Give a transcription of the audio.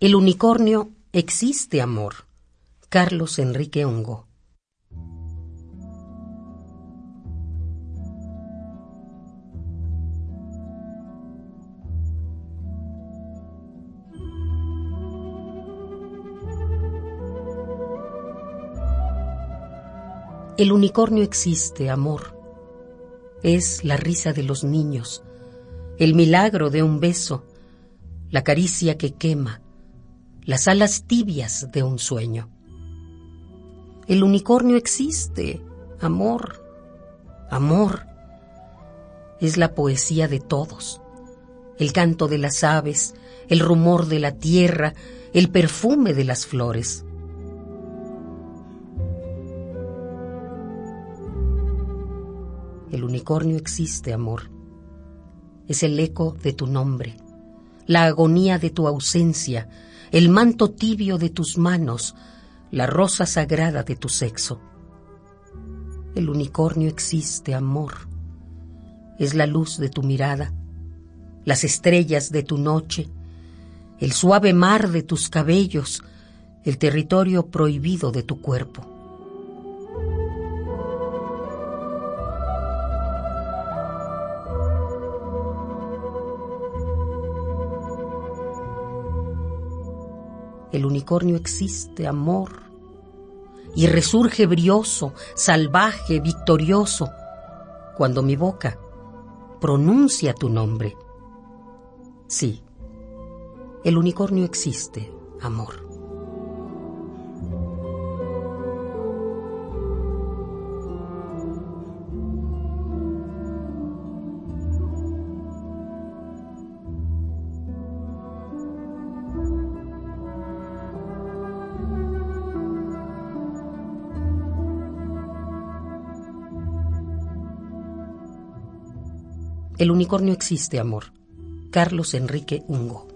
El unicornio existe amor. Carlos Enrique Hongo. El unicornio existe, amor. Es la risa de los niños, el milagro de un beso, la caricia que quema, las alas tibias de un sueño. El unicornio existe, amor, amor. Es la poesía de todos, el canto de las aves, el rumor de la tierra, el perfume de las flores. El unicornio existe, amor. Es el eco de tu nombre, la agonía de tu ausencia, el manto tibio de tus manos, la rosa sagrada de tu sexo. El unicornio existe, amor. Es la luz de tu mirada, las estrellas de tu noche, el suave mar de tus cabellos, el territorio prohibido de tu cuerpo. El unicornio existe, amor, y resurge brioso, salvaje, victorioso, cuando mi boca pronuncia tu nombre. Sí, el unicornio existe, amor. El unicornio existe, amor. Carlos Enrique Ungo.